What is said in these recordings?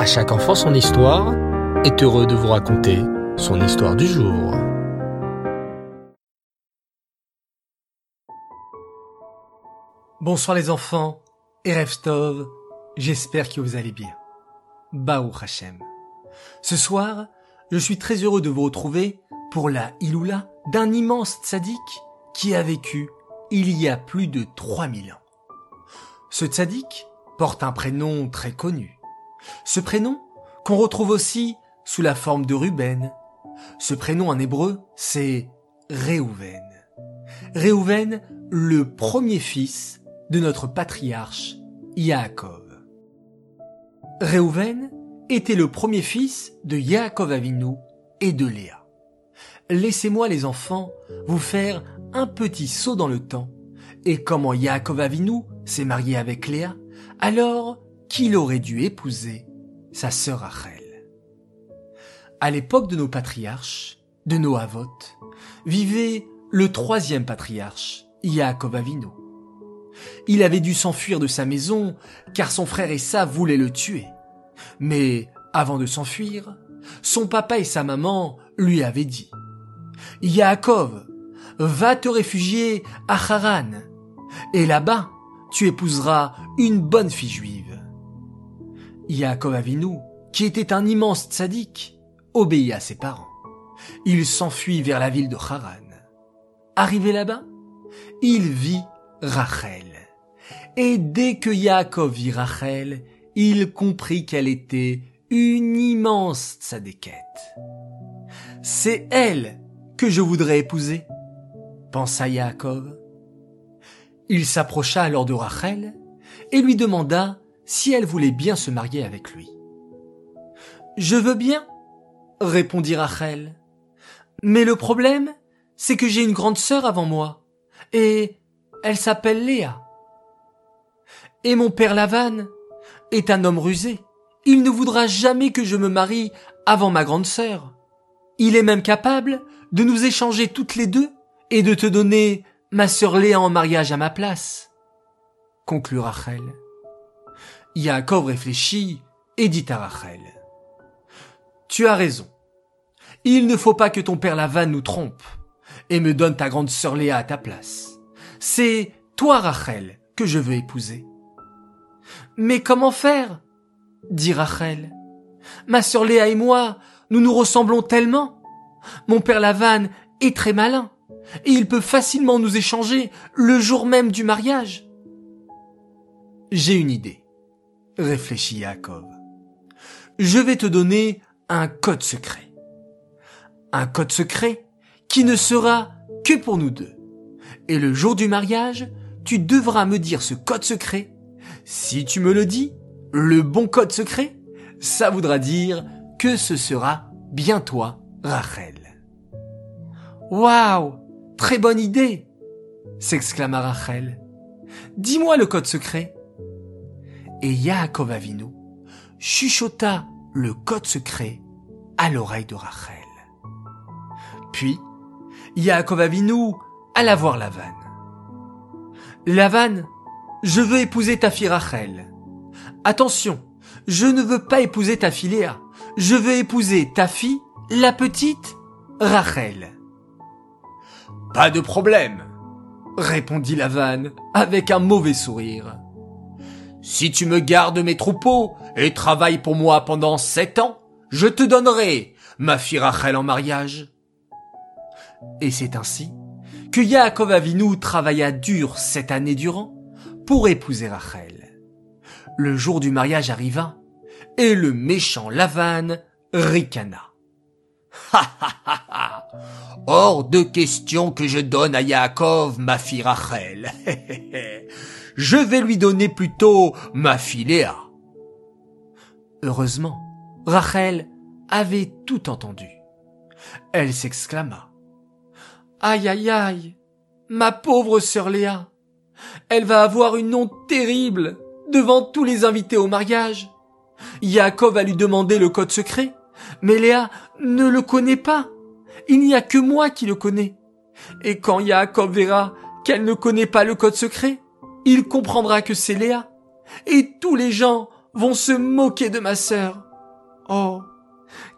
À chaque enfant son histoire est heureux de vous raconter son histoire du jour. Bonsoir les enfants, et Revstov, j'espère que vous allez bien. Baou Hashem. Ce soir, je suis très heureux de vous retrouver pour la Iloula d'un immense tzaddik qui a vécu il y a plus de 3000 ans. Ce tzaddik porte un prénom très connu. Ce prénom qu'on retrouve aussi sous la forme de Ruben. Ce prénom en hébreu, c'est Réhouven. Réhouven, le premier fils de notre patriarche Yaakov. Réhouven était le premier fils de Yaakov Avinu et de Léa. Laissez-moi les enfants vous faire un petit saut dans le temps et comment Yaakov Avinu s'est marié avec Léa alors qu'il aurait dû épouser sa sœur Rachel. À l'époque de nos patriarches, de nos avotes, vivait le troisième patriarche, Yaakov Avinu. Il avait dû s'enfuir de sa maison car son frère Esav voulait le tuer. Mais avant de s'enfuir, son papa et sa maman lui avaient dit Yaakov, va te réfugier à Haran, et là-bas, tu épouseras une bonne fille juive. Yaakov Avinu, qui était un immense tzaddik, obéit à ses parents. Il s'enfuit vers la ville de Haran. Arrivé là-bas, il vit Rachel. Et dès que Yaakov vit Rachel, il comprit qu'elle était une immense tzadékette. C'est elle que je voudrais épouser, pensa Yaakov. Il s'approcha alors de Rachel et lui demanda si elle voulait bien se marier avec lui. Je veux bien, répondit Rachel. Mais le problème, c'est que j'ai une grande sœur avant moi, et elle s'appelle Léa. Et mon père Lavan est un homme rusé. Il ne voudra jamais que je me marie avant ma grande sœur. Il est même capable de nous échanger toutes les deux et de te donner ma sœur Léa en mariage à ma place. Conclut Rachel. Yaakov réfléchit et dit à Rachel. Tu as raison. Il ne faut pas que ton père Lavan nous trompe et me donne ta grande sœur Léa à ta place. C'est toi, Rachel, que je veux épouser. Mais comment faire? dit Rachel. Ma sœur Léa et moi, nous nous ressemblons tellement. Mon père Lavan est très malin et il peut facilement nous échanger le jour même du mariage. J'ai une idée, réfléchit Yaakov. Je vais te donner un code secret. Un code secret qui ne sera que pour nous deux. Et le jour du mariage, tu devras me dire ce code secret. Si tu me le dis, le bon code secret, ça voudra dire que ce sera bien toi, Rachel. Waouh Très bonne idée s'exclama Rachel. Dis-moi le code secret. Et Yaakov Avinu chuchota le code secret à l'oreille de Rachel. Puis, Yaakov Avinu alla voir Lavan. Lavan, je veux épouser ta fille Rachel. Attention, je ne veux pas épouser ta fille Léa. Je veux épouser ta fille, la petite Rachel. Pas de problème, répondit Lavan avec un mauvais sourire. Si tu me gardes mes troupeaux et travailles pour moi pendant sept ans, je te donnerai ma fille Rachel en mariage. Et c'est ainsi que Yaakov Avinu travailla dur cette année durant pour épouser Rachel. Le jour du mariage arriva et le méchant Lavan ricana. Ha ha ha ha Hors de question que je donne à Yaakov ma fille Rachel. je vais lui donner plutôt ma fille Léa. Heureusement, Rachel avait tout entendu. Elle s'exclama. Aïe aïe aïe, ma pauvre sœur Léa. Elle va avoir une honte terrible devant tous les invités au mariage. Yaakov va lui demander le code secret, mais Léa ne le connaît pas. Il n'y a que moi qui le connais. Et quand Yaakov verra qu'elle ne connaît pas le code secret, il comprendra que c'est Léa. Et tous les gens vont se moquer de ma sœur. Oh,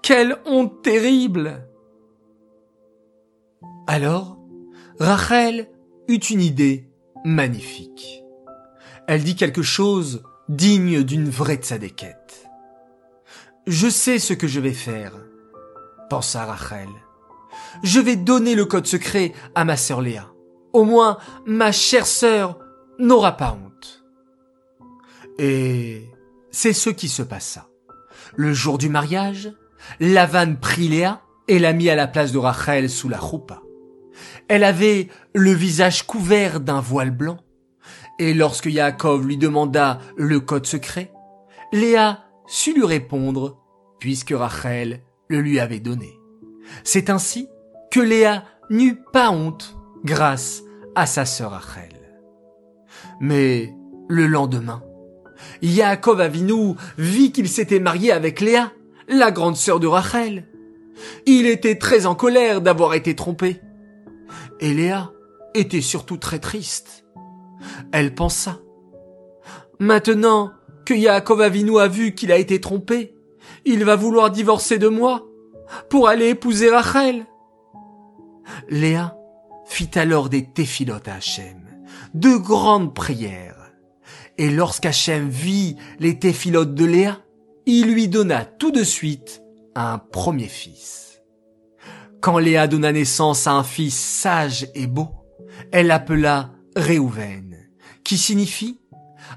quelle honte terrible Alors, Rachel eut une idée magnifique. Elle dit quelque chose digne d'une vraie tzadékette. Je sais ce que je vais faire, pensa Rachel. Je vais donner le code secret à ma sœur Léa. Au moins, ma chère sœur n'aura pas honte. Et c'est ce qui se passa. Le jour du mariage, Lavan prit Léa et la mit à la place de Rachel sous la roupa. Elle avait le visage couvert d'un voile blanc. Et lorsque Yaakov lui demanda le code secret, Léa sut lui répondre puisque Rachel le lui avait donné. C'est ainsi que Léa n'eut pas honte grâce à sa sœur Rachel. Mais le lendemain, Yaakov Avinu vit qu'il s'était marié avec Léa, la grande sœur de Rachel. Il était très en colère d'avoir été trompé. Et Léa était surtout très triste. Elle pensa, maintenant que Yaakov Avinu a vu qu'il a été trompé, il va vouloir divorcer de moi pour aller épouser Rachel. Léa fit alors des téphilotes à Hachem, de grandes prières. Et lorsqu'Hachem vit les téphilotes de Léa, il lui donna tout de suite un premier fils. Quand Léa donna naissance à un fils sage et beau, elle l'appela Réhouven, qui signifie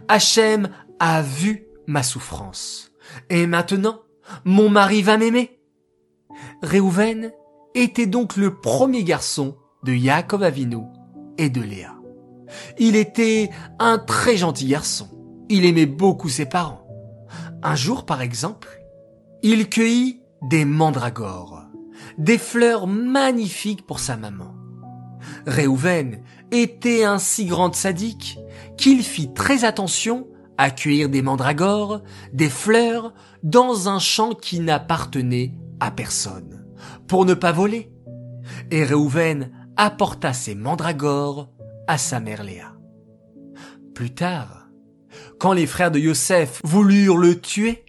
Hachem a vu ma souffrance. Et maintenant, mon mari va m'aimer. Réhouven était donc le premier garçon de Yaakov Avinu et de Léa. Il était un très gentil garçon. Il aimait beaucoup ses parents. Un jour, par exemple, il cueillit des mandragores, des fleurs magnifiques pour sa maman. Réhouven était un si grand sadique qu'il fit très attention à cueillir des mandragores, des fleurs, dans un champ qui n'appartenait à personne, pour ne pas voler. Et Réhouven apporta ses mandragores à sa mère Léa. Plus tard, quand les frères de Yosef voulurent le tuer,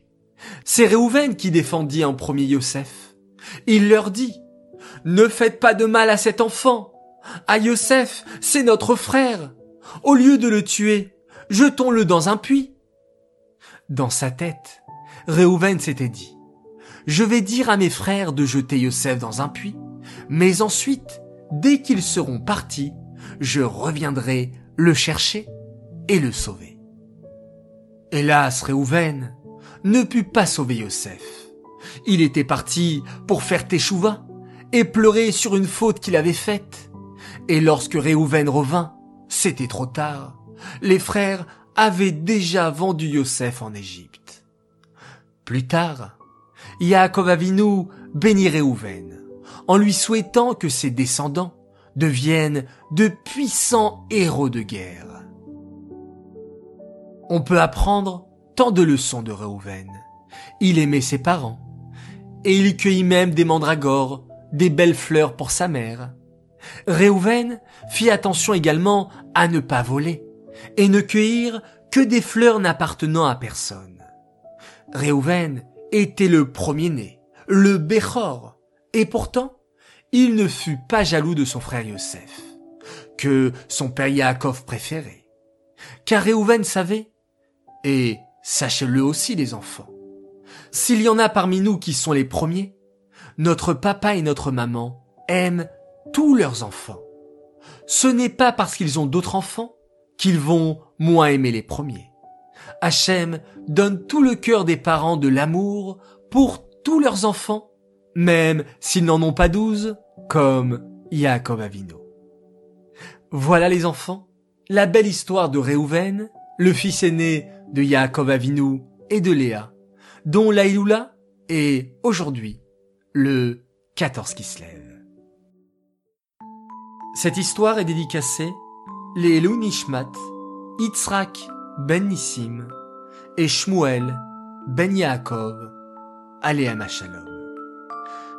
c'est Réhouven qui défendit en premier Yosef. Il leur dit, ne faites pas de mal à cet enfant. À Yosef, c'est notre frère. Au lieu de le tuer, jetons-le dans un puits. Dans sa tête, Réhouven s'était dit, je vais dire à mes frères de jeter Yosef dans un puits, mais ensuite, dès qu'ils seront partis, je reviendrai le chercher et le sauver. Hélas, Réhouven ne put pas sauver Yosef. Il était parti pour faire Teshuva et pleurer sur une faute qu'il avait faite. Et lorsque Réhouven revint, c'était trop tard. Les frères avaient déjà vendu Yosef en Égypte. Plus tard, Yaakov Avinu bénit Réhouven en lui souhaitant que ses descendants deviennent de puissants héros de guerre. On peut apprendre tant de leçons de Réhouven. Il aimait ses parents, et il cueillit même des mandragores, des belles fleurs pour sa mère. Réhouven fit attention également à ne pas voler, et ne cueillir que des fleurs n'appartenant à personne. Réhouven était le premier-né, le Béchor, et pourtant, il ne fut pas jaloux de son frère Yosef, que son père Yaakov préférait. Car Réhouven savait, et sachez-le aussi les enfants, s'il y en a parmi nous qui sont les premiers, notre papa et notre maman aiment tous leurs enfants. Ce n'est pas parce qu'ils ont d'autres enfants qu'ils vont moins aimer les premiers. Hachem donne tout le cœur des parents de l'amour pour tous leurs enfants même s'ils n'en ont pas douze, comme Yaakov Avino. Voilà les enfants, la belle histoire de Réhouven, le fils aîné de Yaakov Avinu et de Léa, dont l'Aïloula est aujourd'hui le 14 qui se lève. Cette histoire est dédicacée les Elou Nishmat, ben Nissim et Shmuel ben Yaakov, Aléama Shalom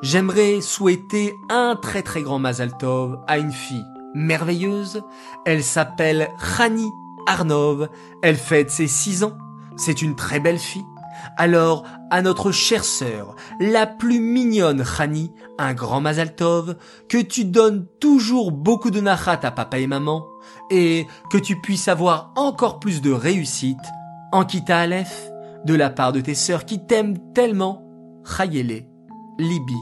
j'aimerais souhaiter un très très grand Mazal Tov à une fille merveilleuse. Elle s'appelle Rani Arnov. Elle fête ses six ans. C'est une très belle fille. Alors, à notre chère sœur, la plus mignonne Khani, un grand Mazaltov, que tu donnes toujours beaucoup de nachat à papa et maman, et que tu puisses avoir encore plus de réussite, Ankita Aleph, de la part de tes sœurs qui t'aiment tellement, Chayele, Libi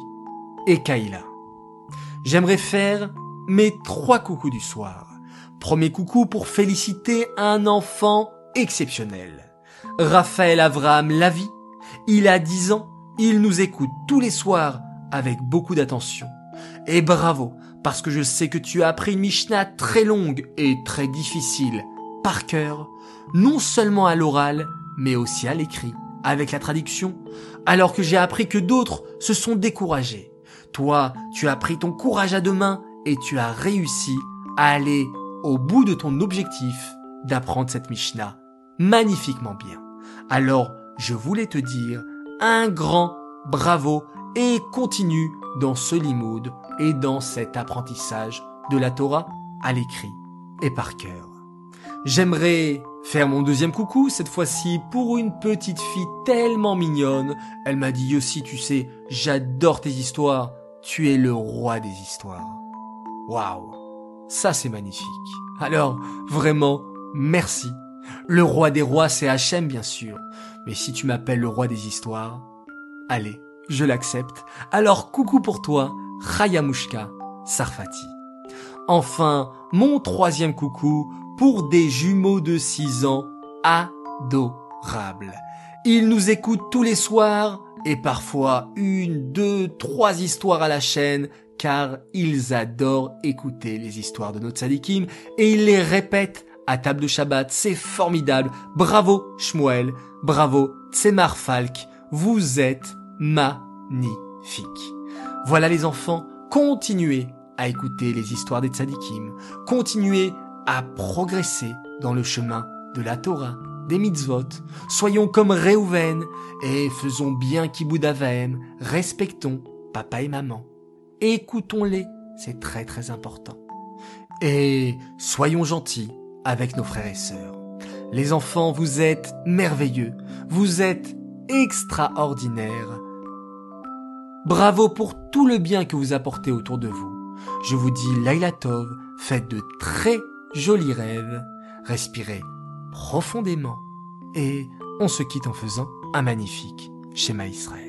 et Kaila. J'aimerais faire mes trois coucous du soir. Premier coucou pour féliciter un enfant exceptionnel. Raphaël Avram Lavi. Il a 10 ans, il nous écoute tous les soirs avec beaucoup d'attention. Et bravo, parce que je sais que tu as appris une Mishnah très longue et très difficile, par cœur, non seulement à l'oral, mais aussi à l'écrit, avec la traduction, alors que j'ai appris que d'autres se sont découragés. Toi, tu as pris ton courage à deux mains et tu as réussi à aller au bout de ton objectif d'apprendre cette Mishnah magnifiquement bien. Alors, je voulais te dire un grand bravo et continue dans ce limoud et dans cet apprentissage de la Torah à l'écrit et par cœur. J'aimerais faire mon deuxième coucou, cette fois-ci pour une petite fille tellement mignonne. Elle m'a dit aussi, tu sais, j'adore tes histoires, tu es le roi des histoires. Waouh, ça c'est magnifique. Alors, vraiment, merci. Le roi des rois, c'est Hachem, bien sûr. Mais si tu m'appelles le roi des histoires, allez, je l'accepte. Alors, coucou pour toi, Chayamushka Sarfati. Enfin, mon troisième coucou pour des jumeaux de 6 ans adorables. Ils nous écoutent tous les soirs et parfois une, deux, trois histoires à la chaîne car ils adorent écouter les histoires de notre sadikim et ils les répètent à table de Shabbat. C'est formidable. Bravo Shmuel. Bravo Tsemar Falk. Vous êtes magnifiques. Voilà les enfants, continuez à écouter les histoires des tzadikim. Continuez à progresser dans le chemin de la Torah, des mitzvot. Soyons comme Réhouven et faisons bien Kibbud Respectons papa et maman. Écoutons-les, c'est très très important. Et soyons gentils avec nos frères et sœurs. Les enfants, vous êtes merveilleux, vous êtes extraordinaires. Bravo pour tout le bien que vous apportez autour de vous. Je vous dis Laila Tov, faites de très jolis rêves, respirez profondément et on se quitte en faisant un magnifique schéma Israël.